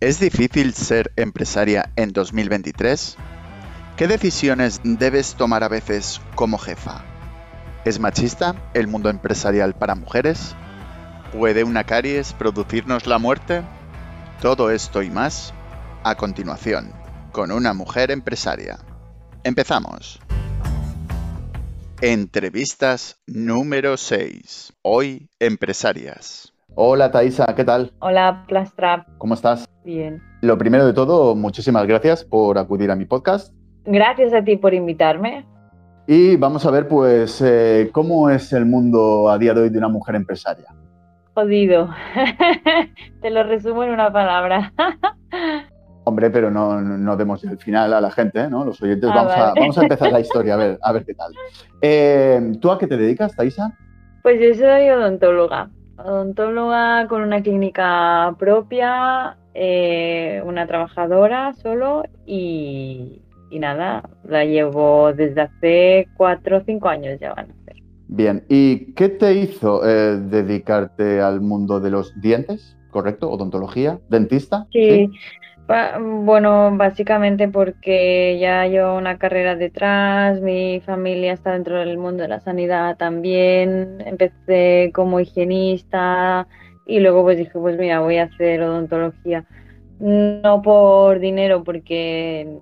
¿Es difícil ser empresaria en 2023? ¿Qué decisiones debes tomar a veces como jefa? ¿Es machista el mundo empresarial para mujeres? ¿Puede una caries producirnos la muerte? Todo esto y más a continuación, con una mujer empresaria. Empezamos. Entrevistas número 6. Hoy, empresarias. Hola Thaisa, ¿qué tal? Hola Plastrap. ¿Cómo estás? Bien. Lo primero de todo, muchísimas gracias por acudir a mi podcast. Gracias a ti por invitarme. Y vamos a ver, pues, eh, cómo es el mundo a día de hoy de una mujer empresaria. Jodido. Te lo resumo en una palabra. Hombre, pero no, no demos el final a la gente, ¿no? Los oyentes. Ah, vamos, a, vale. vamos a empezar la historia, a ver, a ver qué tal. Eh, ¿Tú a qué te dedicas, Thaisa? Pues yo soy odontóloga. Odontóloga con una clínica propia, eh, una trabajadora solo y, y nada, la llevo desde hace cuatro o cinco años ya van a ser. Bien. ¿Y qué te hizo eh, dedicarte al mundo de los dientes? ¿Correcto? ¿Odontología? ¿Dentista? Sí, bueno, básicamente porque ya llevo una carrera detrás, mi familia está dentro del mundo de la sanidad también, empecé como higienista y luego pues dije, pues mira, voy a hacer odontología. No por dinero, porque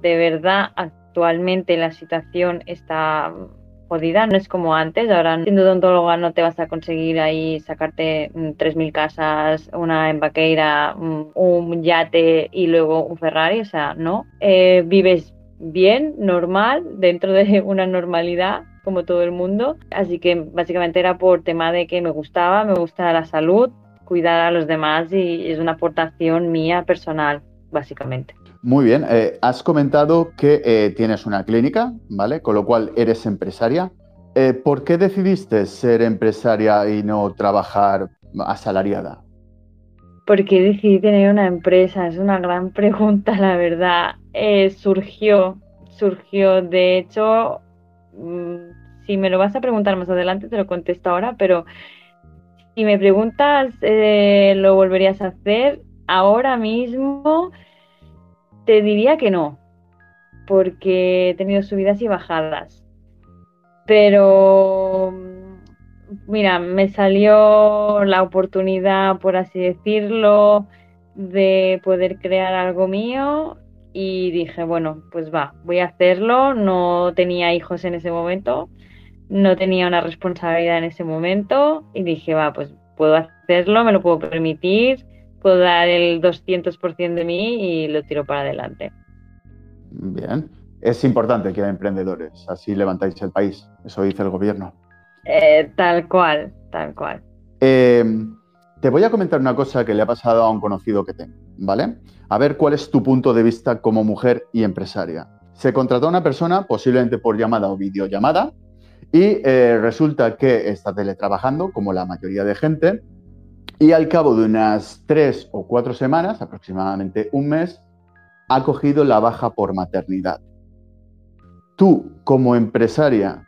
de verdad actualmente la situación está jodida, no es como antes. Ahora, siendo odontóloga, no te vas a conseguir ahí sacarte mm, 3.000 casas, una en Vaqueira, mm, un yate y luego un Ferrari. O sea, no. Eh, vives bien, normal, dentro de una normalidad, como todo el mundo. Así que básicamente era por tema de que me gustaba, me gusta la salud, cuidar a los demás y es una aportación mía personal, básicamente. Muy bien. eh, has comentado que eh, tienes una clínica, ¿vale? Con lo cual eres empresaria. Eh, ¿Por qué decidiste ser empresaria y no trabajar asalariada? ¿Por qué decidí tener una empresa? Es una gran pregunta, la verdad. Surgió, surgió. De hecho, si me lo vas a preguntar más adelante, te lo contesto ahora, pero si me preguntas, eh, ¿lo volverías a hacer? Ahora mismo te diría que no, porque he tenido subidas y bajadas. Pero mm, mira, me salió la oportunidad, por así decirlo, de poder crear algo mío y dije, bueno, pues va, voy a hacerlo. No tenía hijos en ese momento, no tenía una responsabilidad en ese momento y dije, va, pues puedo hacerlo, me lo puedo permitir, puedo dar el 200% de mí y lo tiro para adelante. Bien. Es importante que haya emprendedores, así levantáis el país. Eso dice el gobierno. Eh, tal cual, tal cual. Eh, te voy a comentar una cosa que le ha pasado a un conocido que tengo, ¿vale? A ver cuál es tu punto de vista como mujer y empresaria. Se contrató a una persona, posiblemente por llamada o videollamada, y eh, resulta que está teletrabajando, como la mayoría de gente, y al cabo de unas tres o cuatro semanas, aproximadamente un mes, ha cogido la baja por maternidad. Tú, como empresaria,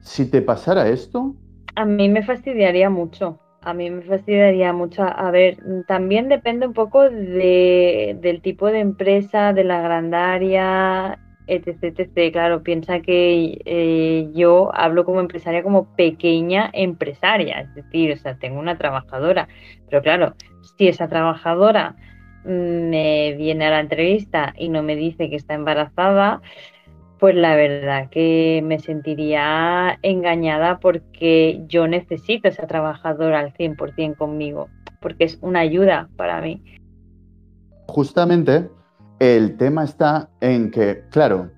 si te pasara esto, A mí me fastidiaría mucho. A mí me fastidiaría mucho. A ver, también depende un poco de, del tipo de empresa, de la grandaria, etc, etc. Claro, piensa que eh, yo hablo como empresaria, como pequeña empresaria, es decir, o sea, tengo una trabajadora. Pero claro, si esa trabajadora mm, me viene a la entrevista y no me dice que está embarazada, pues la verdad que me sentiría engañada porque yo necesito a esa trabajadora al 100% conmigo, porque es una ayuda para mí. Justamente el tema está en que, claro,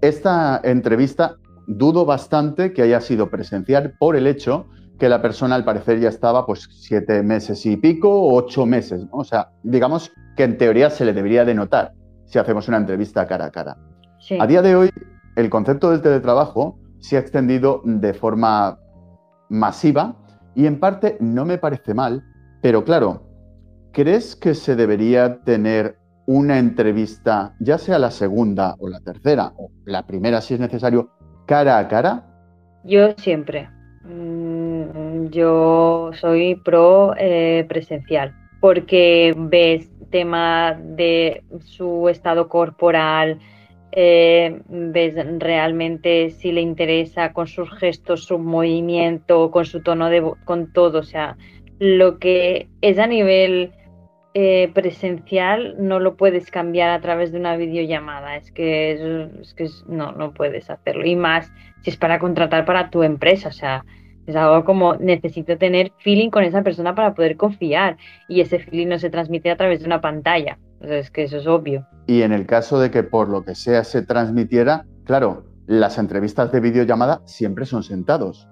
esta entrevista dudo bastante que haya sido presencial por el hecho que la persona al parecer ya estaba pues siete meses y pico ocho meses, ¿no? O sea, digamos que en teoría se le debería de notar si hacemos una entrevista cara a cara. Sí. A día de hoy, el concepto del teletrabajo se ha extendido de forma masiva y en parte no me parece mal, pero claro, ¿crees que se debería tener una entrevista, ya sea la segunda o la tercera, o la primera si es necesario, cara a cara? Yo siempre. Mm, Yo soy pro eh, presencial porque ves tema de su estado corporal, eh, ves realmente si le interesa con sus gestos, su movimiento, con su tono de voz, con todo. O sea, lo que es a nivel eh, presencial no lo puedes cambiar a través de una videollamada. Es que, es, que no, no puedes hacerlo. Y más si es para contratar para tu empresa. O sea, es algo como necesito tener feeling con esa persona para poder confiar. Y ese feeling no se transmite a través de una pantalla. Es que eso es obvio. Y en el caso de que por lo que sea se transmitiera, claro, las entrevistas de videollamada siempre son sentados.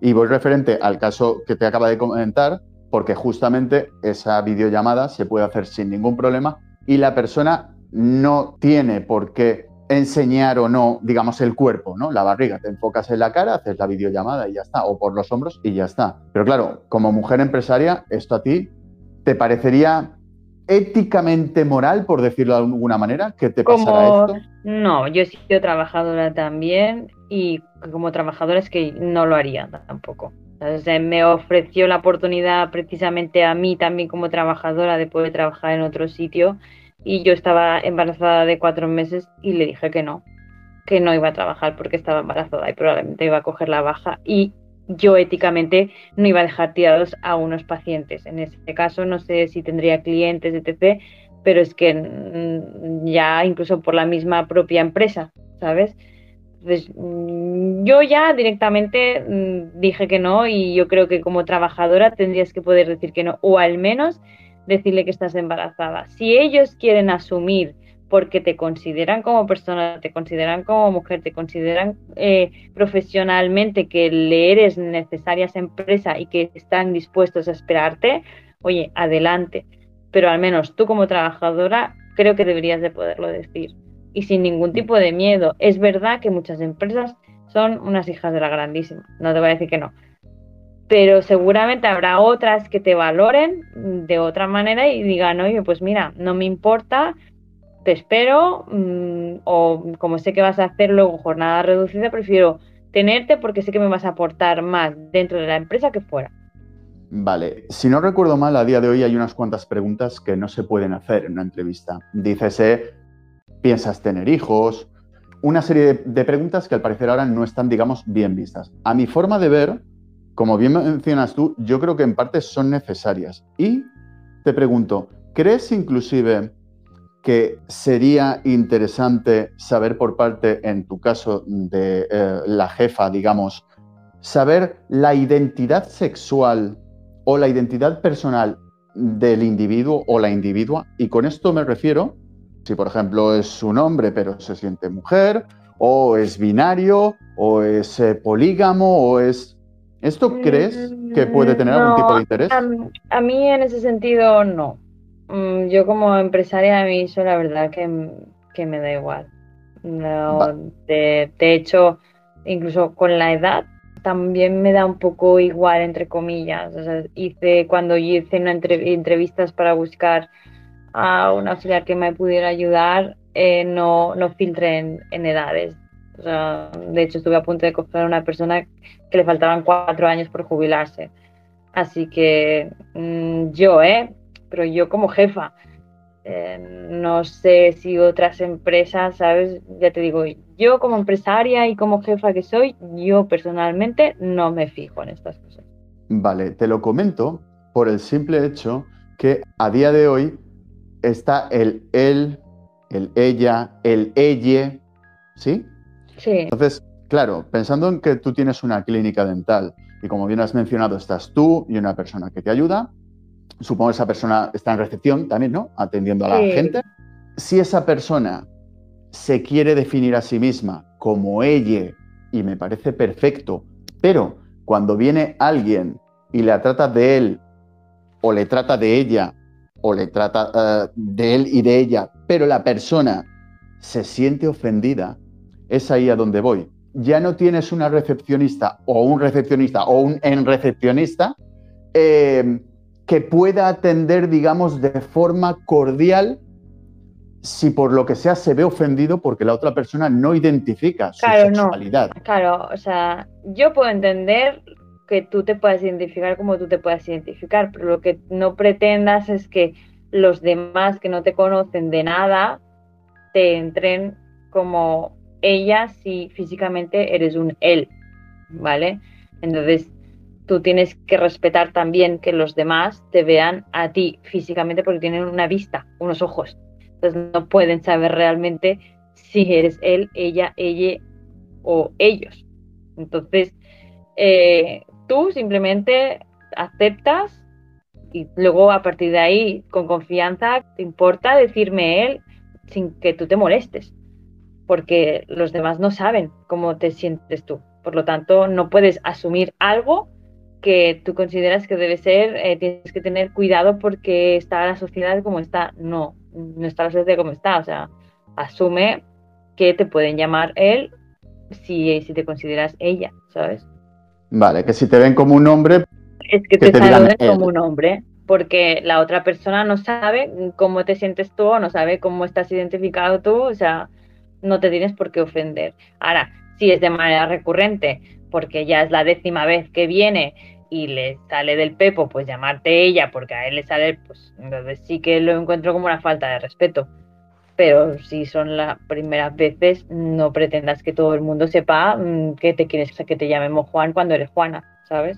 Y voy referente al caso que te acaba de comentar, porque justamente esa videollamada se puede hacer sin ningún problema y la persona no tiene por qué enseñar o no, digamos, el cuerpo, ¿no? La barriga, te enfocas en la cara, haces la videollamada y ya está, o por los hombros y ya está. Pero claro, como mujer empresaria, esto a ti te parecería éticamente moral, por decirlo de alguna manera, que te pasara esto? No, yo he sido trabajadora también y como trabajadora es que no lo haría tampoco. me ofreció la oportunidad precisamente a mí también como trabajadora de poder trabajar en otro sitio y yo estaba embarazada de cuatro meses y le dije que no, que no iba a trabajar porque estaba embarazada y probablemente iba a coger la baja y yo éticamente no iba a dejar tirados a unos pacientes. En ese caso no sé si tendría clientes, etc., pero es que mm, ya incluso por la misma propia empresa, ¿sabes? Entonces, mm, yo ya directamente mm, dije que no y yo creo que como trabajadora tendrías que poder decir que no o al menos decirle que estás embarazada. Si ellos quieren asumir porque te consideran como persona, te consideran como mujer, te consideran eh, profesionalmente que le eres necesaria a esa empresa y que están dispuestos a esperarte, oye, adelante. Pero al menos tú como trabajadora creo que deberías de poderlo decir y sin ningún tipo de miedo. Es verdad que muchas empresas son unas hijas de la grandísima, no te voy a decir que no. Pero seguramente habrá otras que te valoren de otra manera y digan, oye, pues mira, no me importa, te espero mm, o como sé que vas a hacer luego jornada reducida, prefiero tenerte porque sé que me vas a aportar más dentro de la empresa que fuera. Vale, si no recuerdo mal, a día de hoy hay unas cuantas preguntas que no se pueden hacer en una entrevista. Dícese, ¿piensas tener hijos? Una serie de preguntas que al parecer ahora no están, digamos, bien vistas. A mi forma de ver, como bien mencionas tú, yo creo que en parte son necesarias. Y te pregunto, ¿crees inclusive que sería interesante saber por parte, en tu caso, de eh, la jefa, digamos, saber la identidad sexual o la identidad personal del individuo o la individua. Y con esto me refiero, si por ejemplo es un hombre pero se siente mujer, o es binario, o es eh, polígamo, o es... ¿Esto crees que puede tener algún tipo de interés? a mí en ese sentido no. Mm, yo como empresaria a mí eso la verdad que, me da igual. de, hecho, incluso con la edad también me da un poco igual, entre comillas. hice, cuando hice una entrevistas para buscar a un auxiliar que me pudiera ayudar, eh, no, no filtré en, edades. de hecho, estuve a punto de coger a una persona que le faltaban cuatro años por jubilarse. Así que mm, yo, ¿eh? Pero yo como jefa, eh, no sé si otras empresas, ¿sabes? Ya te digo, yo como empresaria y como jefa que soy, yo personalmente no me fijo en estas cosas. Vale, te lo comento por el simple hecho que a día de hoy está el él, el ella, el ella, ¿sí? Sí. Entonces, claro, pensando en que tú tienes una clínica dental y como bien has mencionado, estás tú y una persona que te ayuda, supongo que esa persona está en recepción también, ¿no? Atendiendo a la gente. Si esa persona se quiere definir a sí misma como ella, y me parece perfecto, pero cuando viene alguien y la trata de él, o le trata de ella, o le trata eh, de él y de ella, pero la persona se siente ofendida, es ahí a donde voy. Ya no tienes una recepcionista o un recepcionista o un en recepcionista eh, que pueda atender, digamos, de forma cordial si por lo que sea se ve ofendido porque la otra persona no identifica su sexualidad. Claro, o sea, yo puedo entender que tú te puedas identificar como tú te puedas identificar, pero lo que no pretendas es que los demás que no te conocen de nada te entren como ella si físicamente eres un él, ¿vale? Entonces, tú tienes que respetar también que los demás te vean a ti físicamente porque tienen una vista, unos ojos. Entonces, no pueden saber realmente si eres él, ella, ella o ellos. Entonces, eh, tú simplemente aceptas y luego a partir de ahí, con confianza, te importa decirme él sin que tú te molestes porque los demás no saben cómo te sientes tú. Por lo tanto, no puedes asumir algo que tú consideras que debe ser, eh, tienes que tener cuidado porque está la sociedad como está. No, no está la sociedad como está. O sea, asume que te pueden llamar él si, si te consideras ella, ¿sabes? Vale, que si te ven como un hombre... Es que, te, saluden como un hombre, porque la otra persona no sabe cómo te sientes tú no sabe cómo estás identificado tú, o sea, no te tienes por qué ofender. Ahora, si es de manera recurrente, porque ya es la décima vez que viene y le sale del pepo, pues llamarte ella, porque a él le sale, pues entonces sí que lo encuentro como una falta de respeto. Pero si son las primeras veces, no pretendas que todo el mundo sepa mm, que te quieres que te llamemos Juan cuando eres Juana, ¿sabes?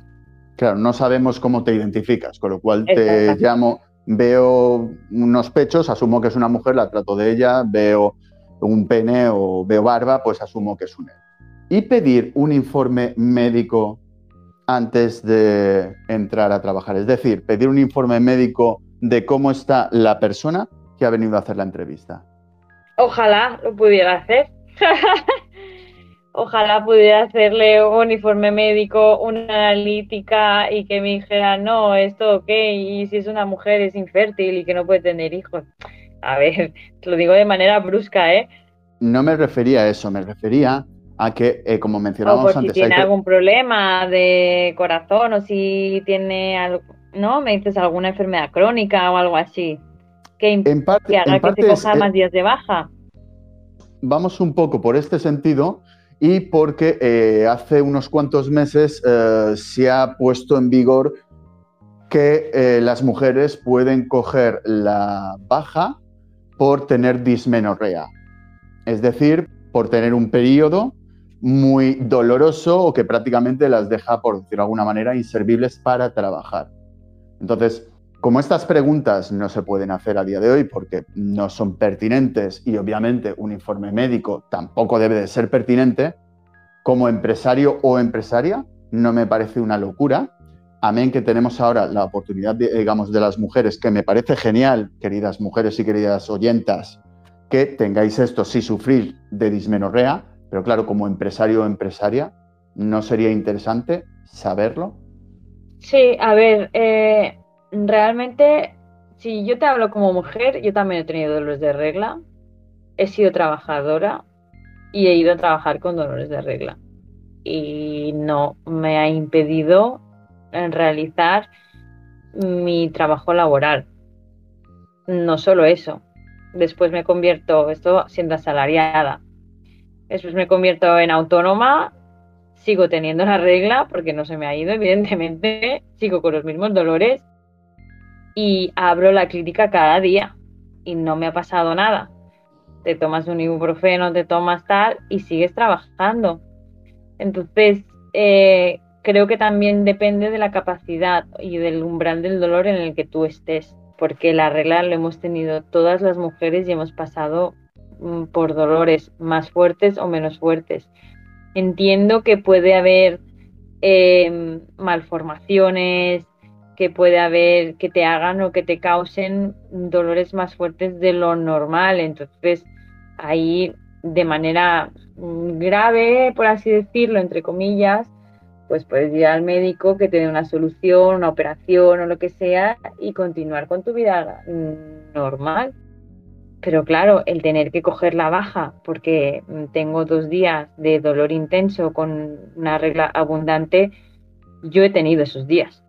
Claro, no sabemos cómo te identificas, con lo cual te llamo, veo unos pechos, asumo que es una mujer, la trato de ella, veo un pene o veo barba, pues asumo que es un él. Y pedir un informe médico antes de entrar a trabajar. Es decir, pedir un informe médico de cómo está la persona que ha venido a hacer la entrevista. Ojalá lo pudiera hacer. Ojalá pudiera hacerle un informe médico, una analítica y que me dijera, no, esto ok, y si es una mujer es infértil y que no puede tener hijos. A ver, te lo digo de manera brusca, ¿eh? No me refería a eso, me refería a que, eh, como mencionábamos o antes... Si tiene algún problema de corazón o si tiene algo, ¿no? Me dices alguna enfermedad crónica o algo así. Que, en parte, que haga que se coja más días de baja. Vamos un poco por este sentido y porque eh, hace unos cuantos meses eh, se ha puesto en vigor que las mujeres pueden coger la baja por tener dismenorrea, es decir, por tener un periodo muy doloroso o que prácticamente las deja, por decirlo de alguna manera, inservibles para trabajar. Entonces, como estas preguntas no se pueden hacer a día de hoy porque no son pertinentes y obviamente un informe médico tampoco debe de ser pertinente, como empresario o empresaria no me parece una locura amén que tenemos ahora la oportunidad, digamos, de las mujeres, que me parece genial, queridas mujeres y queridas oyentas, que tengáis esto si sufrir de dismenorrea, pero claro, como empresario o empresaria, ¿no sería interesante saberlo? Sí, a ver, eh, realmente, si yo te hablo como mujer, yo también he tenido dolores de regla, he sido trabajadora y he ido a trabajar con dolores de regla. Y no me ha impedido realizar mi trabajo laboral. No solo eso, después me convierto, esto siendo asalariada, después me convierto en autónoma, sigo teniendo la regla porque no se me ha ido, evidentemente, sigo con los mismos dolores y abro la clínica cada día y no me ha pasado nada. Te tomas un ibuprofeno, te tomas tal y sigues trabajando. Entonces, eh, creo que también depende de la capacidad y del umbral del dolor en el que tú estés, porque la regla lo hemos tenido todas las mujeres y hemos pasado por dolores más fuertes o menos fuertes. Entiendo que puede haber em, malformaciones, que puede haber que te hagan o que te causen dolores más fuertes de lo normal. Entonces, ahí de manera mm, grave, por así decirlo, entre comillas, pues puedes ir al médico que te dé una solución, una operación o lo que sea y continuar con tu vida normal. Pero claro, el tener que coger la baja porque tengo dos días de dolor intenso con una regla abundante, yo he tenido esos días.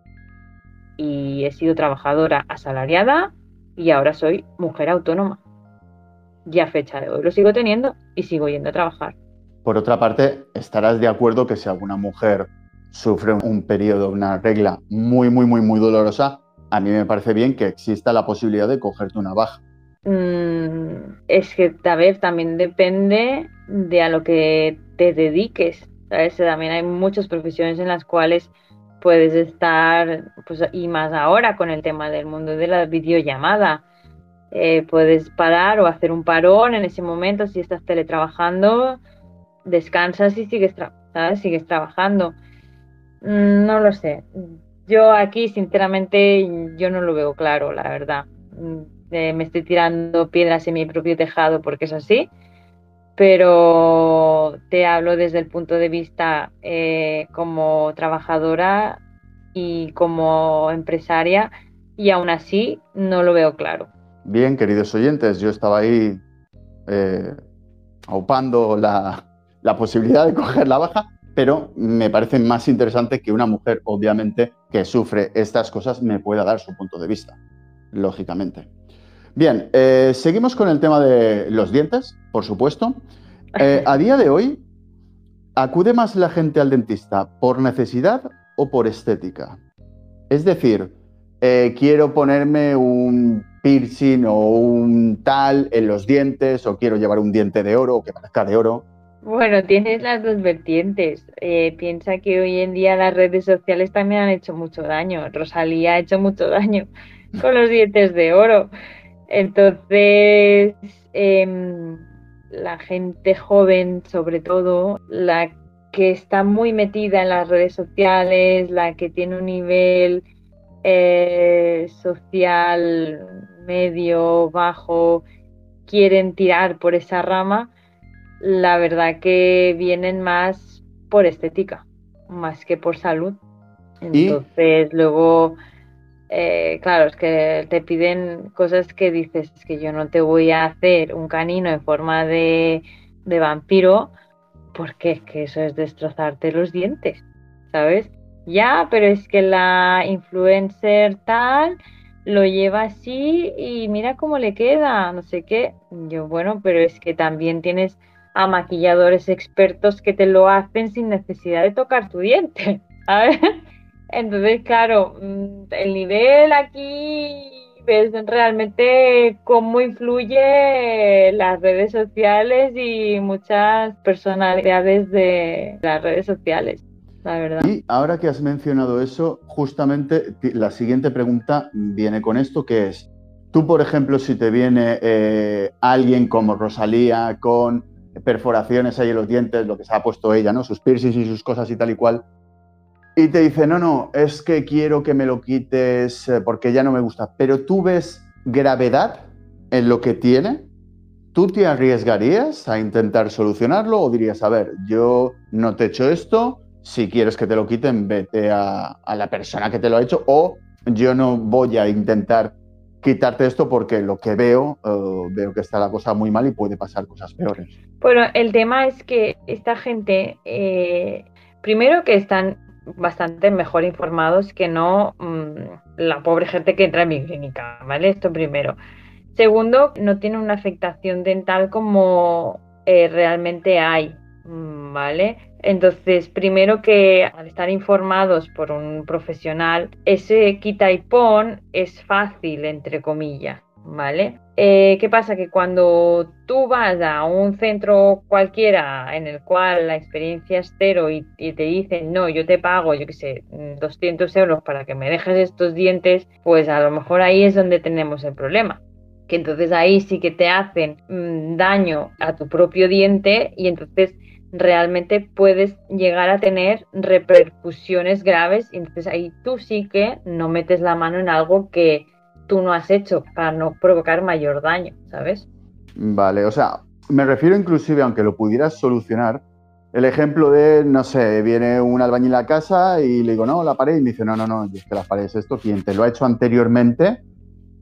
Y he sido trabajadora asalariada y ahora soy mujer autónoma. Ya fecha de hoy lo sigo teniendo y sigo yendo a trabajar. Por otra parte, estarás de acuerdo que si alguna mujer sufre un periodo, una regla muy, muy, muy, muy dolorosa, a mí me parece bien que exista la posibilidad de cogerte una baja. Mm, es que, a ver, también depende de a lo que te dediques. ¿sabes? También hay muchas profesiones en las cuales puedes estar, pues, y más ahora con el tema del mundo de la videollamada. Eh, puedes parar o hacer un parón en ese momento si estás teletrabajando, descansas y sigues, sigues trabajando. Mm, no lo sé. Yo aquí, sinceramente, yo no lo veo claro, la verdad. Me estoy tirando piedras en mi propio tejado porque es así, pero te hablo desde el punto de vista eh, como trabajadora y como empresaria y aún así no lo veo claro. Bien, queridos oyentes, yo estaba ahí eh, aupando la posibilidad de coger la baja, pero me parece más interesante que una mujer, obviamente, que sufre estas cosas, me pueda dar su punto de vista, lógicamente. Bien, eh, seguimos con el tema de los dientes, por supuesto. Eh, a día de hoy, ¿acude más la gente al dentista por necesidad o por estética? Es decir, eh, quiero ponerme un piercing o un tal en los dientes o quiero llevar un diente de oro o que parezca de oro bueno, tienes las dos vertientes. Eh, piensa que hoy en día las redes sociales también han hecho mucho daño. Rosalía ha hecho mucho daño con los dientes de oro. Entonces, em, la gente joven, sobre todo, la que está muy metida en las redes sociales, la que tiene un nivel eh, social medio, bajo, quieren tirar por esa rama la verdad que vienen más por estética, más que por salud. Entonces, luego, eh, claro, es que te piden cosas que dices, es que yo no te voy a hacer un canino en forma de, de vampiro, porque es que eso es destrozarte los dientes, ¿sabes? Ya, pero es que la influencer tal lo lleva así y mira cómo le queda, no sé qué. Yo, bueno, pero es que también tienes a maquilladores expertos que te lo hacen sin necesidad de tocar tu diente. Entonces, claro, mm, el nivel aquí ves realmente cómo influye las redes sociales y muchas personalidades de las redes sociales. La verdad. Y ahora que has mencionado eso, justamente la siguiente pregunta viene con esto, que es, tú, por ejemplo, si te viene eh, alguien como Rosalía con perforaciones ahí en los dientes, lo que se ha puesto ella, ¿no? Sus piercings y sus cosas y tal y cual. Y te dice, no, no, es que quiero que me lo quites eh, porque ya no me gusta. Pero tú ves gravedad en lo que tiene. ¿Tú te arriesgarías a intentar solucionarlo o dirías, a ver, yo no te he hecho esto, si quieres que te lo quiten, vete a, la persona que te lo ha hecho o yo no voy a intentar quitarte esto porque lo que veo, eh, veo que está la cosa muy mal y puede pasar cosas peores. Bueno, el tema es que esta gente, eh, primero que están bastante mejor informados que no mm, la pobre gente que entra en mi clínica, ¿vale? Esto primero. Segundo, no tiene una afectación dental como eh, realmente hay, mm, ¿vale? Entonces, primero que al estar informados por un profesional, ese quita y pon es fácil, entre comillas, ¿vale? Eh, ¿Qué pasa? Que cuando tú vas a un centro cualquiera en el cual la experiencia es cero y, te dicen, no, yo te pago, yo qué sé, 200 euros para que me dejes estos dientes, pues a lo mejor ahí es donde tenemos el problema que entonces ahí sí que te hacen mm, daño a tu propio diente y entonces realmente puedes llegar a tener repercusiones graves y entonces ahí tú sí que no metes la mano en algo que tú no has hecho para no provocar mayor daño, ¿sabes? Vale, o sea, me refiero inclusive, aunque lo pudieras solucionar, el ejemplo de, no sé, viene un albañil a casa y le digo, no, la pared, y me dice, no, no, no, es que la pared es esto, quien te lo ha hecho anteriormente,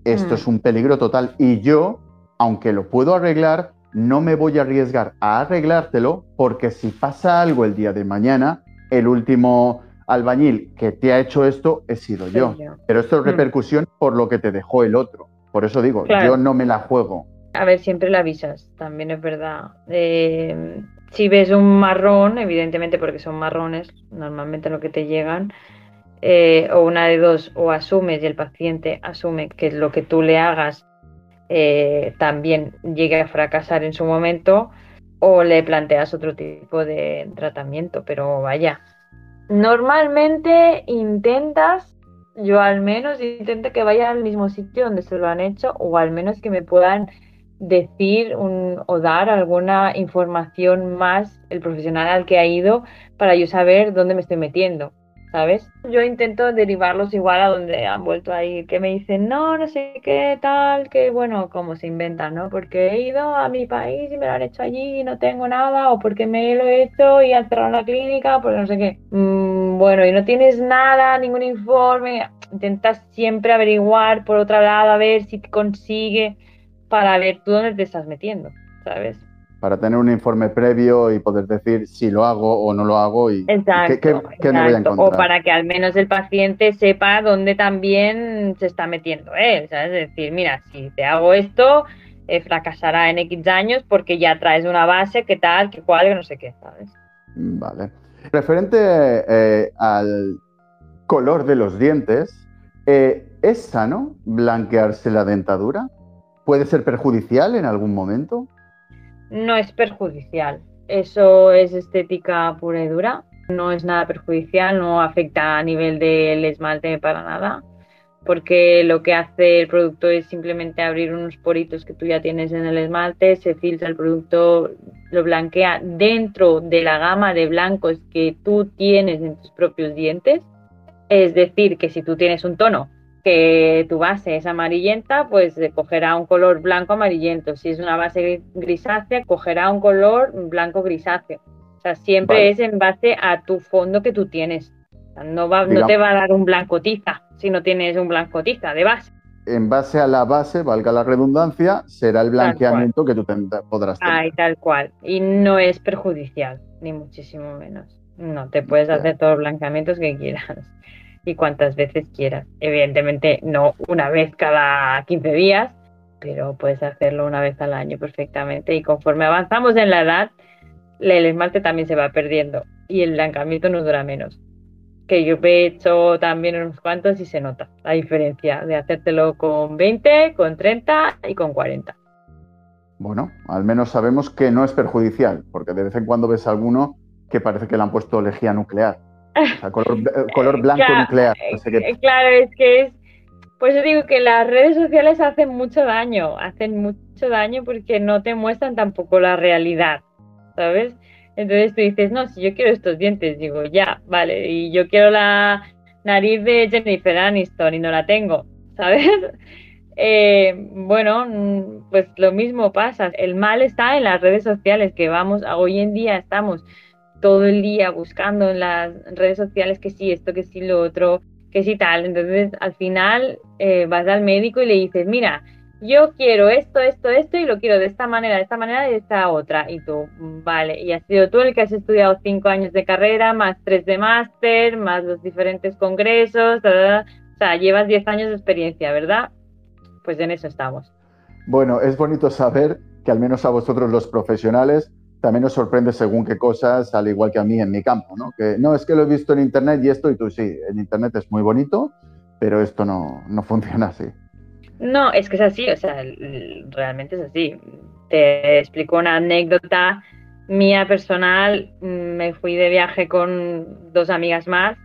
esto mm. es un peligro total. Y yo, aunque lo puedo arreglar, no me voy a arriesgar a arreglártelo porque si pasa algo el día de mañana, el último albañil que te ha hecho esto he sido yo. Pero esto es mm. repercusión por lo que te dejó el otro. Por eso digo, yo no me la juego. A ver, siempre la avisas, también es verdad. Eh, si ves un marrón, evidentemente porque son marrones, normalmente lo que te llegan, eh, o una de dos, o asumes y el paciente asume que lo que tú le hagas eh, también llegue a fracasar en su momento, o le planteas otro tipo de tratamiento, pero vaya. Normalmente intentas, yo al menos intento que vaya al mismo sitio donde se lo han hecho, o al menos que me puedan decir o dar alguna información más el profesional al que ha ido para yo saber dónde me estoy metiendo. ¿Sabes? Yo intento derivarlos igual a donde han vuelto a ir, que me dicen, no, no sé qué tal, que bueno, como se inventan, ¿no? Porque he ido a mi país y me lo han hecho allí y no tengo nada, o porque me lo he hecho y han cerrado la clínica, porque no sé qué. Mm, bueno, y no tienes nada, ningún informe, intentas siempre averiguar por otro lado, a ver si consigue para ver tú dónde te estás metiendo, ¿sabes? Para tener un informe previo y poder decir si lo hago o no lo hago y qué, me voy a encontrar. O para que al menos el paciente sepa dónde también se está metiendo él. ¿sabes? Es decir, mira, si te hago esto, eh, fracasará en X años porque ya traes una base, qué tal, qué cual, que no sé qué, ¿sabes? Vale. Referente eh, al color de los dientes, eh, ¿es sano blanquearse la dentadura? ¿Puede ser perjudicial en algún momento? No es perjudicial. Eso es estética pura y dura. No es nada perjudicial, no afecta a nivel del esmalte para nada, porque lo que hace el producto es simplemente abrir unos poritos que tú ya tienes en el esmalte, se filtra el producto, lo blanquea dentro de la gama de blancos que tú tienes en tus propios dientes. Es decir, que si tú tienes un tono que tu base es amarillenta, pues cogerá un color blanco amarillento. Si es una base grisácea, cogerá un color blanco grisáceo. O sea, siempre es en base a tu fondo que tú tienes. no, va, no te va a dar un blanco tiza si no tienes un blanco tiza de base. En base a la base, valga la redundancia, será el blanqueamiento que tú podrás tener. Ay, tal cual. Y no es perjudicial, ni muchísimo menos. No, te puedes hacer todos los blanqueamientos que quieras y cuantas veces quieras. Evidentemente no una vez cada 15 días, pero puedes hacerlo una vez al año perfectamente y conforme avanzamos en la edad, el esmalte también se va perdiendo y el blancamiento nos dura menos. Que yo he hecho también unos cuantos y se nota la diferencia de hacértelo con 20, con 30 y con 40. Bueno, al menos sabemos que no es perjudicial, porque de vez en cuando ves alguno que parece que le han puesto lejía nuclear color, blanco nuclear. Eh, claro, es que es. Pues yo digo que las redes sociales hacen mucho daño, hacen mucho daño porque no te muestran tampoco la realidad, ¿sabes? Entonces tú dices, no, si yo quiero estos dientes, digo, ya, vale, y yo quiero la nariz de Jennifer Aniston y no la tengo, ¿sabes? Eh, bueno, mm, pues lo mismo pasa. El mal está en las redes sociales, que vamos, hoy en día estamos todo el día buscando en las redes sociales que sí, esto, que sí, lo otro, que sí, tal. Entonces, al final eh, vas al médico y le dices, mira, yo quiero esto, esto, esto y lo quiero de esta manera, de esta manera y de esta otra. Y tú, vale, y has sido tú el que has estudiado cinco años de carrera, más tres de máster, más los diferentes congresos, o sea, llevas diez años de experiencia, ¿verdad? Pues en eso estamos. Bueno, es bonito saber que al menos a vosotros los profesionales también nos sorprende según qué cosas, al igual que a mí en mi campo, ¿no? No, es que lo he visto en Internet y esto y tú sí, en Internet es muy bonito, pero esto no, no funciona así. No, es que es así, o sea, realmente es así. Te explico una anécdota mía personal. Me fui de viaje con dos amigas más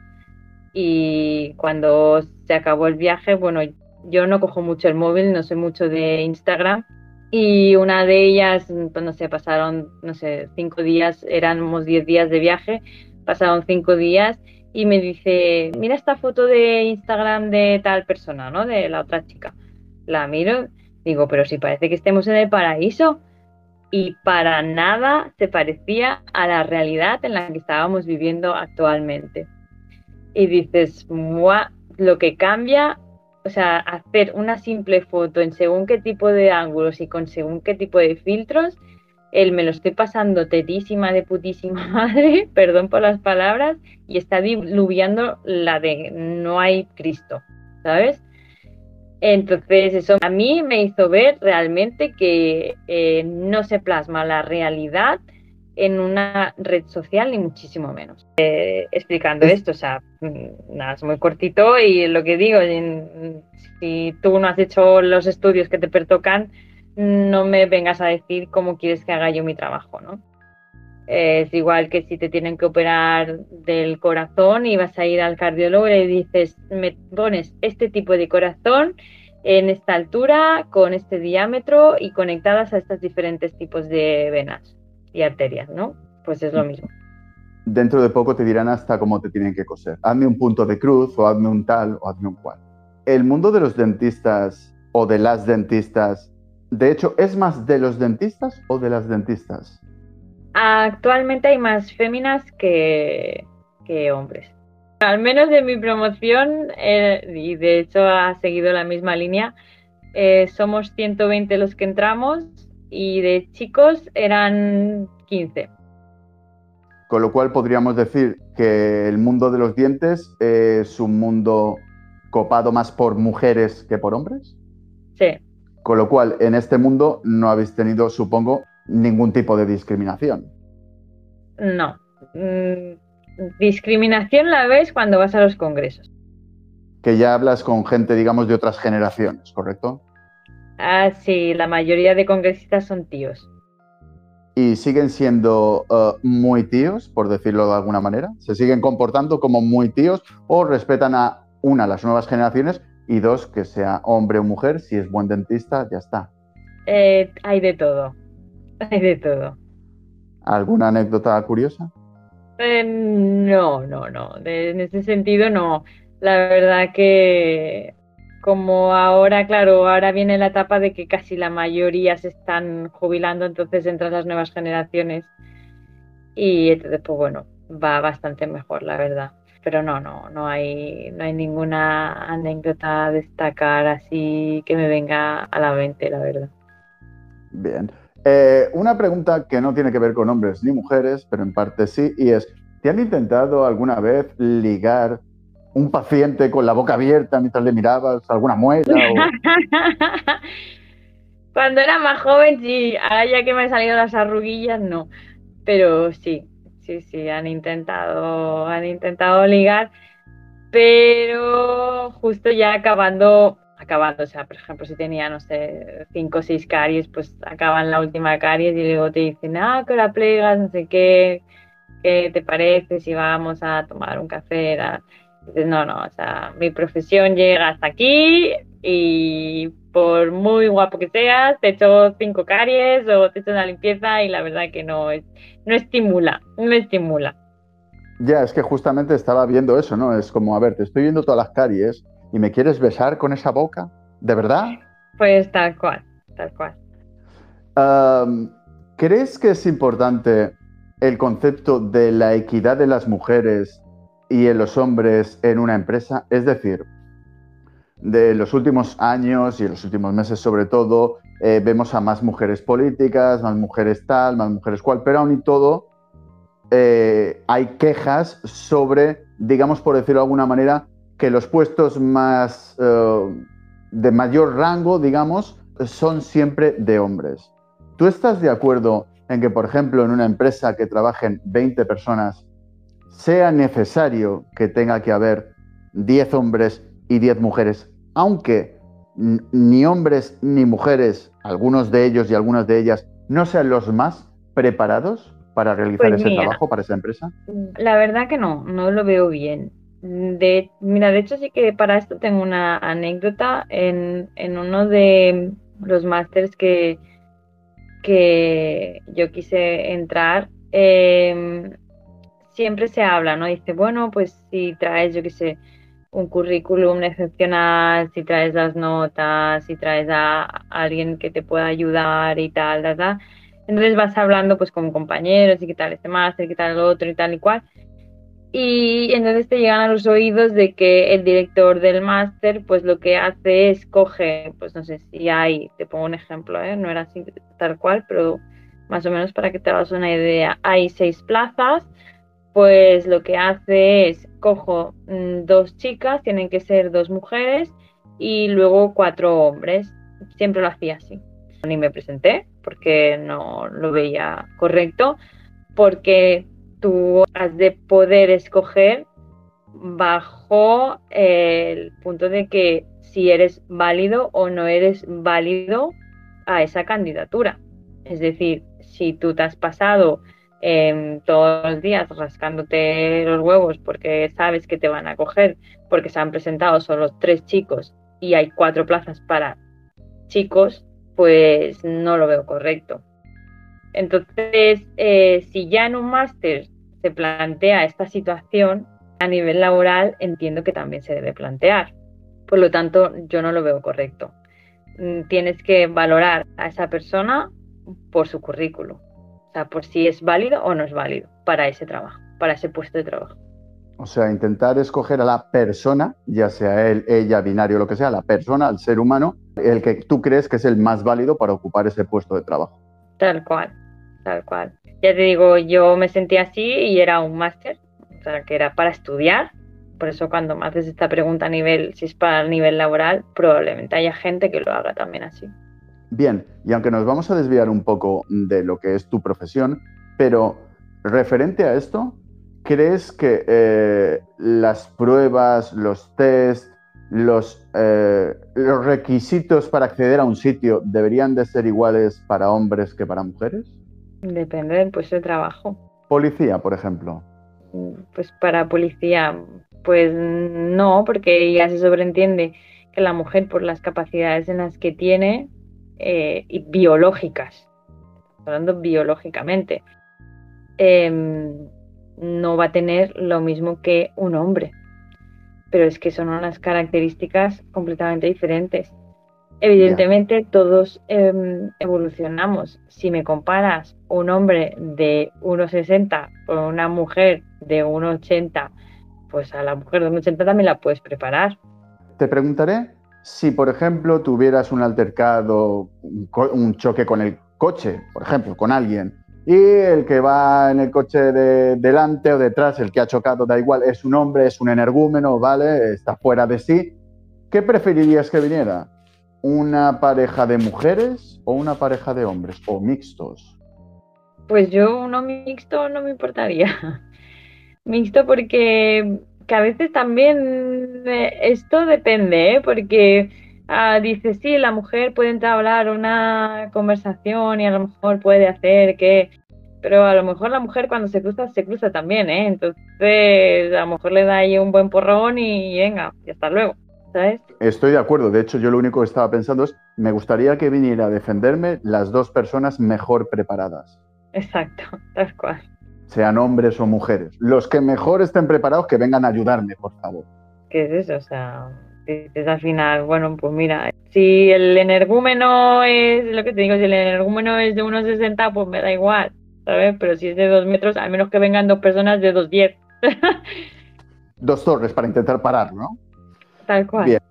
y cuando se acabó el viaje, bueno, yo no cojo mucho el móvil, no sé mucho de Instagram y una de ellas, pues no sé, pasaron, no sé, cinco días, éramos diez días de viaje, pasaron cinco días y me dice, mira esta foto de Instagram de tal persona, ¿no? De la otra chica. La miro, digo, pero si parece que estemos en el paraíso. Y para nada se parecía a la realidad en la que estábamos viviendo actualmente. Y dices, lo que cambia o sea, hacer una simple foto en según qué tipo de ángulos y con según qué tipo de filtros, él me lo estoy pasando tetísima de putísima madre, perdón por las palabras, y está diluviando la de no hay Cristo, ¿sabes? Entonces eso a mí me hizo ver realmente que eh, no se plasma la realidad en una red social, ni muchísimo menos. Eh, explicando esto, o sea, mm, nada, es muy cortito y lo que digo, si tú no has hecho los estudios que te pertocan, no me vengas a decir cómo quieres que haga yo mi trabajo, ¿no? Es igual que si te tienen que operar del corazón y vas a ir al cardiólogo y dices, me pones este tipo de corazón en esta altura, con este diámetro y conectadas a estos diferentes tipos de venas y arterias, ¿no? Pues es lo mismo. Dentro de poco te dirán hasta cómo te tienen que coser. Hazme un punto de cruz o hazme un tal o hazme un cual. El mundo de los dentistas o de las dentistas, de hecho, ¿es más de los dentistas o de las dentistas? Actualmente hay más féminas que, que hombres. Al menos de mi promoción, eh, y de hecho ha seguido la misma línea, eh, somos 120 los que entramos y de chicos eran 15. Con lo cual podríamos decir que el mundo de los dientes es un mundo copado más por mujeres que por hombres. Sí. Con lo cual, en este mundo no habéis tenido, supongo, ningún tipo de discriminación. No. Mm, discriminación la ves cuando vas a los congresos. Que ya hablas con gente, digamos, de otras generaciones, ¿correcto? Ah, sí, la mayoría de congresistas son tíos. ¿Y siguen siendo uh, muy tíos, por decirlo de alguna manera? ¿Se siguen comportando como muy tíos o respetan a una, las nuevas generaciones y dos, que sea hombre o mujer, si es buen dentista, ya está? Eh, hay de todo, hay de todo. ¿Alguna anécdota curiosa? Eh, no, no, no. en ese sentido no. La verdad que como ahora, claro, ahora viene la etapa de que casi la mayoría se están jubilando, entonces entran las nuevas generaciones y entonces, pues bueno, va bastante mejor, la verdad. Pero no, no, no hay, no hay ninguna anécdota a destacar así que me venga a la mente, la verdad. Bien. Eh, una pregunta que no tiene que ver con hombres ni mujeres, pero en parte sí, y es, ¿te han intentado alguna vez ligar un paciente con la boca abierta mientras le mirabas alguna muela? Cuando era más joven, sí. Ahora ya que me han salido las arruguillas, no. Pero sí, sí, sí, han intentado, han intentado ligar. Pero justo ya acabando, acabando, o sea, por ejemplo, si tenía, no sé, cinco o seis caries, pues acaban la última caries y luego te dicen, ah, que la plegas, no sé qué, qué te parece si vamos a tomar un café. No, no, o sea, mi profesión llega hasta aquí y por muy guapo que seas, te echo cinco caries o te echo una limpieza y la verdad que no, es, no estimula, no estimula. Ya, es que justamente estaba viendo eso, ¿no? Es como, a ver, te estoy viendo todas las caries y me quieres besar con esa boca, ¿de verdad? Pues tal cual, tal cual. ¿Crees que es importante el concepto de la equidad de las mujeres y en los hombres en una empresa. Es decir, de los últimos años y en los últimos meses sobre todo, eh, vemos a más mujeres políticas, más mujeres tal, más mujeres cual, pero aún y todo eh, hay quejas sobre, digamos por decirlo de alguna manera, que los puestos más eh, de mayor rango, digamos, son siempre de hombres. ¿Tú estás de acuerdo en que, por ejemplo, en una empresa que trabajen 20 personas, sea necesario que tenga que haber 10 hombres y 10 mujeres, aunque ni hombres ni mujeres, algunos de ellos y algunas de ellas, no sean los más preparados para realizar pues ese trabajo para esa empresa? La verdad que no, no lo veo bien. De, mira, de hecho sí que para esto tengo una anécdota en, uno de los másters que, que yo quise entrar. Eh, siempre se habla, ¿no? Dice, bueno, pues si traes, yo qué sé, un currículum excepcional, si traes las notas, si traes a, alguien que te pueda ayudar y tal, ¿verdad? Entonces vas hablando pues con compañeros y qué tal este máster, qué tal el otro y tal y cual. Y entonces te llegan a los oídos de que el director del máster pues lo que hace es coge, pues no sé si hay, te pongo un ejemplo, ¿eh? no era así tal cual, pero más o menos para que te hagas una idea, hay seis plazas, pues lo que hace es cojo mm, dos chicas, tienen que ser dos mujeres y luego cuatro hombres. Siempre lo hacía así. Ni me presenté porque no lo veía correcto, porque tú has de poder escoger bajo el punto de que si eres válido o no eres válido a esa candidatura. Es decir, si tú te has pasado em, todos los días rascándote los huevos porque sabes que te van a coger, porque se han presentado solo tres chicos y hay cuatro plazas para chicos, pues no lo veo correcto. Entonces, eh, si ya en un máster se plantea esta situación, a nivel laboral entiendo que también se debe plantear. Por lo tanto, yo no lo veo correcto. Mm, tienes que valorar a esa persona por su currículo, o sea, por si es válido o no es válido para ese trabajo, para ese puesto de trabajo. O sea, intentar escoger a la persona, ya sea él, ella, binario, lo que sea, la persona, el ser humano, el que tú crees que es el más válido para ocupar ese puesto de trabajo. Tal cual, tal cual. Ya te digo, yo me sentí así y era un máster, o sea, que era para estudiar. Por eso cuando me haces esta pregunta a nivel, si es para el nivel laboral, probablemente haya gente que lo haga también así. Bien, y aunque nos vamos a desviar un poco de lo que es tu profesión, pero referente a esto, ¿crees que eh, las pruebas, los test, los, eh, los requisitos para acceder a un sitio deberían de ser iguales para hombres que para mujeres? Depende del puesto de trabajo. Policía, por ejemplo. Pues para policía, pues no, porque ya se sobreentiende que la mujer, por las capacidades en las que tiene, eh, y biológicas, hablando biológicamente, em, no va a tener lo mismo que un hombre. Pero es que son unas características completamente diferentes. Evidentemente todos em, evolucionamos. Si me comparas un hombre de 1,60 con una mujer de 1,80, pues a la mujer de 1,80 también la puedes preparar. Te preguntaré si, por ejemplo, tuvieras un altercado, un choque con el coche, por ejemplo, con alguien, y el que va en el coche de delante o detrás, el que ha chocado, da igual, es un hombre, es un energúmeno, ¿vale? Está fuera de sí. ¿Qué preferirías que viniera? ¿Una pareja de mujeres o una pareja de hombres o mixtos? Pues yo uno mixto no me importaría. Mixto porque que a veces también eh, esto depende, ¿eh? porque ah, dice, sí, la mujer puede entablar una conversación y a lo mejor puede hacer que... Pero a lo mejor la mujer cuando se cruza, se cruza también, ¿eh? Entonces a lo mejor le da ahí un buen porrón y venga, y hasta luego, ¿sabes? Estoy de acuerdo. De hecho, yo lo único que estaba pensando es, me gustaría que viniera a defenderme las dos personas mejor preparadas. Exacto, tal cual sean hombres o mujeres. Los que mejor estén preparados, que vengan a ayudarme, por favor. ¿Qué es eso? O sea, es al final, bueno, pues mira, si el energúmeno es, lo que te digo, si el energúmeno es de 1,60, pues me da igual, ¿sabes? Pero si es de 2 metros, al menos que vengan dos personas de 2,10. dos torres para intentar parar, ¿no? Tal cual. Bien.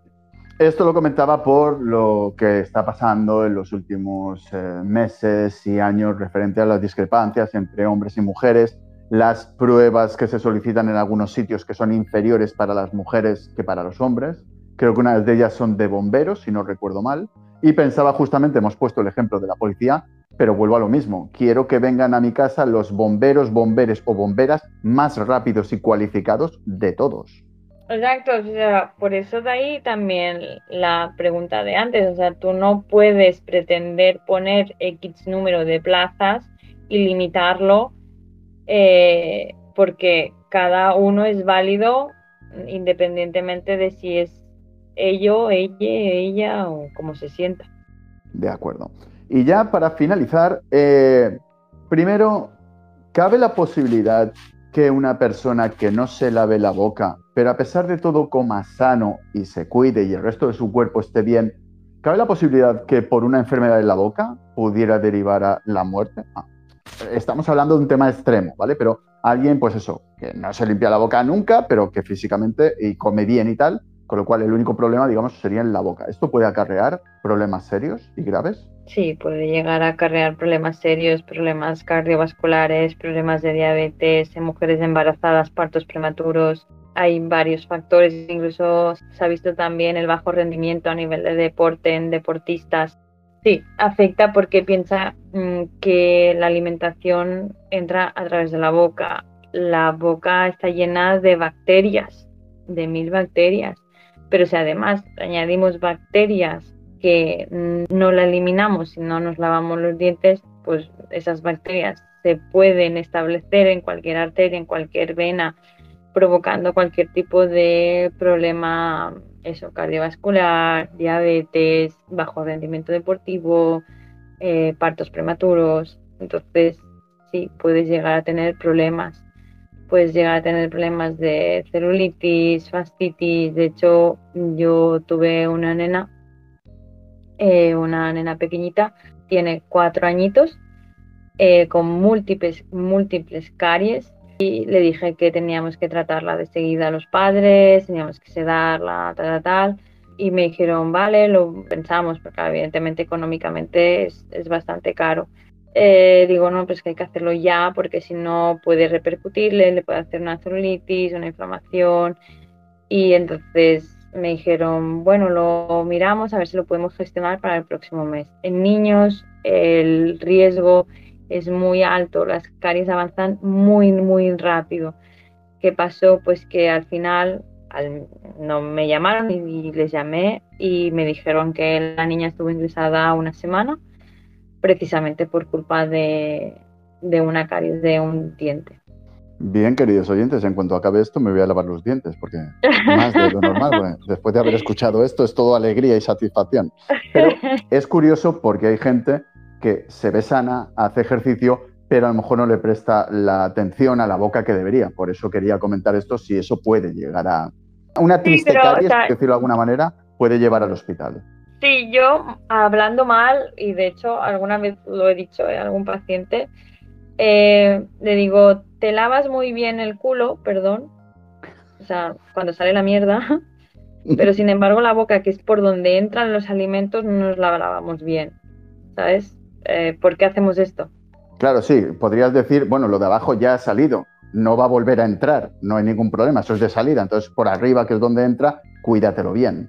Esto lo comentaba por lo que está pasando en los últimos eh, meses y años referente a las discrepancias entre hombres y mujeres, las pruebas que se solicitan en algunos sitios que son inferiores para las mujeres que para los hombres. Creo que una de ellas son de bomberos, si no recuerdo mal. Y pensaba justamente, hemos puesto el ejemplo de la policía, pero vuelvo a lo mismo. Quiero que vengan a mi casa los bomberos, bomberes o bomberas más rápidos y cualificados de todos. Exacto, o sea, por eso de ahí también la pregunta de antes, o sea, tú no puedes pretender poner X número de plazas y limitarlo eh, porque cada uno es válido independientemente de si es ello, ella, ella o cómo se sienta. De acuerdo. Y ya para finalizar, eh, primero, ¿cabe la posibilidad que una persona que no se lave la boca, pero a pesar de todo coma sano y se cuide y el resto de su cuerpo esté bien, ¿cabe la posibilidad que por una enfermedad en la boca pudiera derivar a la muerte? Ah, estamos hablando de un tema extremo, ¿vale? Pero alguien, pues eso, que no se limpia la boca nunca, pero que físicamente y come bien y tal, con lo cual el único problema, digamos, sería en la boca. ¿Esto puede acarrear problemas serios y graves? Sí, puede llegar a acarrear problemas serios, problemas cardiovasculares, problemas de diabetes en mujeres embarazadas, partos prematuros. Hay varios factores, incluso se ha visto también el bajo rendimiento a nivel de deporte en deportistas Sí, afecta porque piensa mm, que la alimentación entra a través de la boca. La boca está llena de bacterias, de mil bacterias. Pero si además añadimos bacterias que mm, no la eliminamos si no nos lavamos los dientes, pues esas bacterias se pueden establecer en cualquier arteria, en cualquier vena, provocando cualquier tipo de problema eso, cardiovascular, diabetes, bajo rendimiento deportivo, eh, partos prematuros. Entonces, sí, puedes llegar a tener problemas. Puedes llegar a tener problemas de celulitis, fastitis. De hecho, yo tuve una nena, eh, una nena pequeñita, tiene cuatro añitos, eh, con múltiples, múltiples caries y le dije que teníamos que tratarla de seguida a los padres, teníamos que sedarla, tal, tal. Y me dijeron, vale, lo pensamos, porque evidentemente económicamente es, es bastante caro. Eh, digo, no, pues que hay que hacerlo ya, porque si no puede repercutirle, le puede hacer una celulitis, una inflamación. Y entonces me dijeron, bueno, lo miramos a ver si lo podemos gestionar para el próximo mes. En niños, el riesgo es muy alto, las caries avanzan muy, muy rápido. ¿Qué pasó? Pues que al final no me llamaron y, les llamé y me dijeron que la niña estuvo ingresada una semana precisamente por culpa de, una caries de un diente. Bien, queridos oyentes, en cuanto acabe esto me voy a lavar los dientes, porque más de lo normal, después de haber escuchado esto es todo alegría y satisfacción. Pero es curioso porque hay gente que se ve sana, hace ejercicio, pero a lo mejor no le presta la atención a la boca que debería. Por eso quería comentar esto, si eso puede llegar a... Una triste caries, decirlo de alguna manera, puede llevar al hospital. Sí, yo hablando mal, y de hecho alguna vez lo he dicho a algún paciente, eh, le digo, te lavas muy bien el culo, perdón, o sea, cuando sale la mierda, pero sin embargo la boca, que es por donde entran los alimentos, no nos la lavamos bien, ¿sabes? Eh, ¿por qué hacemos esto? Claro, sí, podrías decir, bueno, lo de abajo ya ha salido, no va a volver a entrar, no hay ningún problema, eso es de salida, entonces por arriba, que es donde entra, cuídatelo bien.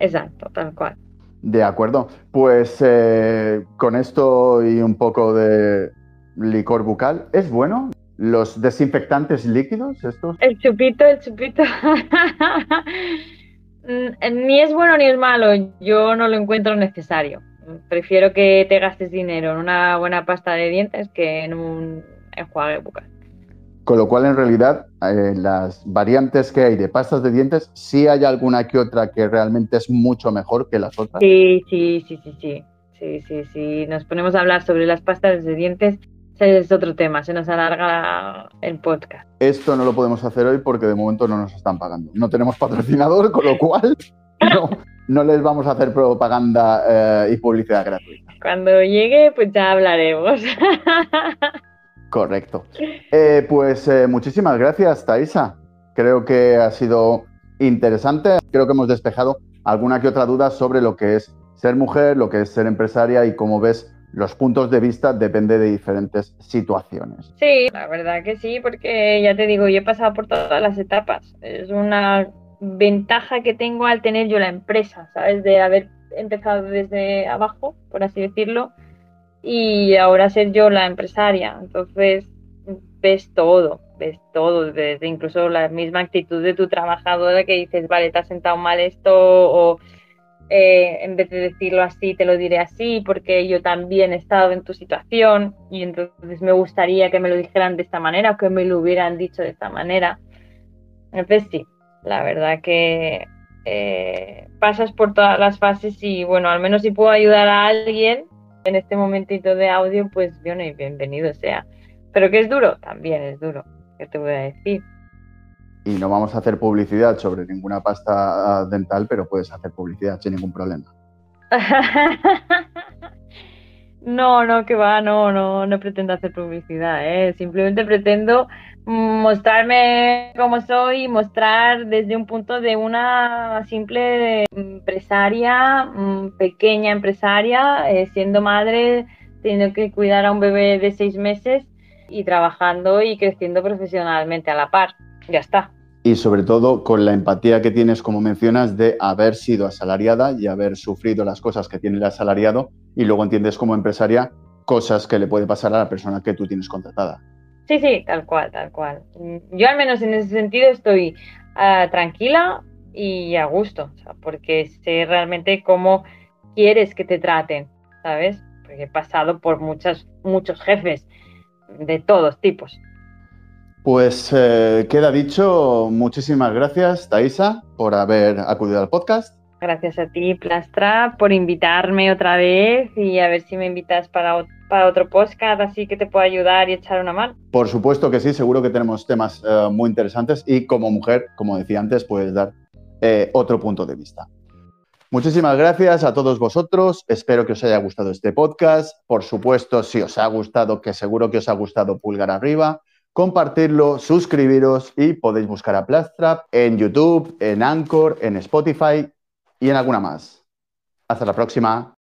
Exacto, tal cual. De acuerdo, pues eh, con esto y un poco de licor bucal, ¿es bueno? ¿Los desinfectantes líquidos estos? El chupito, el chupito. Mm, ni es bueno ni es malo, yo no lo encuentro necesario prefiero que te gastes dinero en una buena pasta de dientes que en un enjuague bucal. Con lo cual, en realidad, eh, las variantes que hay de pastas de dientes, sí hay alguna que otra que realmente es mucho mejor que las otras. Sí, sí, sí, sí, sí. Sí, sí, sí. Nos ponemos a hablar sobre las pastas de dientes, es otro tema, se nos alarga el podcast. Esto no lo podemos hacer hoy porque de momento no nos están pagando. No tenemos patrocinador, con lo cual no, no les vamos a hacer propaganda eh, y publicidad gratuita. Cuando llegue, pues ya hablaremos. Correcto. Eh, pues eh, muchísimas gracias, Taisa. Creo que ha sido interesante. Creo que hemos despejado alguna que otra duda sobre lo que es ser mujer, lo que es ser empresaria y como ves, los puntos de vista depende de diferentes situaciones. Sí, la verdad que sí, porque ya te digo, yo he pasado por todas las etapas. Es una ventaja que tengo al tener yo la empresa, ¿sabes? De haber empezado desde abajo, por así decirlo, y ahora ser yo la empresaria. Entonces, ves todo, ves todo, desde incluso la misma actitud de tu trabajadora que dices, vale, te has sentado mal esto, o eh, en vez de decirlo así, te lo diré así, porque yo también he estado en tu situación y entonces me gustaría que me lo dijeran de esta manera o que me lo hubieran dicho de esta manera. Entonces, sí, la verdad que eh, pasas por todas las fases y bueno, al menos si puedo ayudar a alguien en este momentito de audio, pues bueno y bienvenido sea. Pero que es duro, también es duro, ¿qué te voy a decir? Y no vamos a hacer publicidad sobre ninguna pasta dental, pero puedes hacer publicidad sin ningún problema. no, no, que va, no, no, no pretendo hacer publicidad, ¿eh? simplemente pretendo mostrarme como soy mostrar desde un punto de una simple empresaria, mm, pequeña empresaria, eh, siendo madre, teniendo que cuidar a un bebé de seis meses y trabajando y creciendo profesionalmente a la par. Ya está. Y sobre todo con la empatía que tienes, como mencionas, de haber sido asalariada y haber sufrido las cosas que tiene el asalariado y luego entiendes como empresaria cosas que le puede pasar a la persona que tú tienes contratada. Sí, sí, tal cual, tal cual. Yo al menos en ese sentido estoy ah, tranquila y a gusto, porque sé realmente cómo quieres que te traten, ¿sabes? Porque he pasado por muchas, muchos jefes de todos tipos. Pues eh, queda dicho, muchísimas gracias, Taisa, por haber acudido al podcast. Gracias a ti, Plastra, por invitarme otra vez y a ver si me invitas para, para otro podcast, así que te puedo ayudar y echar una mano. Por supuesto que sí, seguro que tenemos temas eh, muy interesantes y como mujer, como decía antes, puedes dar eh, otro punto de vista. Muchísimas gracias a todos vosotros. Espero que os haya gustado este podcast. Por supuesto, si os ha gustado, que seguro que os ha gustado, pulgar arriba, compartirlo, suscribiros y podéis buscar a Plastrap en YouTube, en Anchor, en Spotify y en alguna más. Hasta la próxima.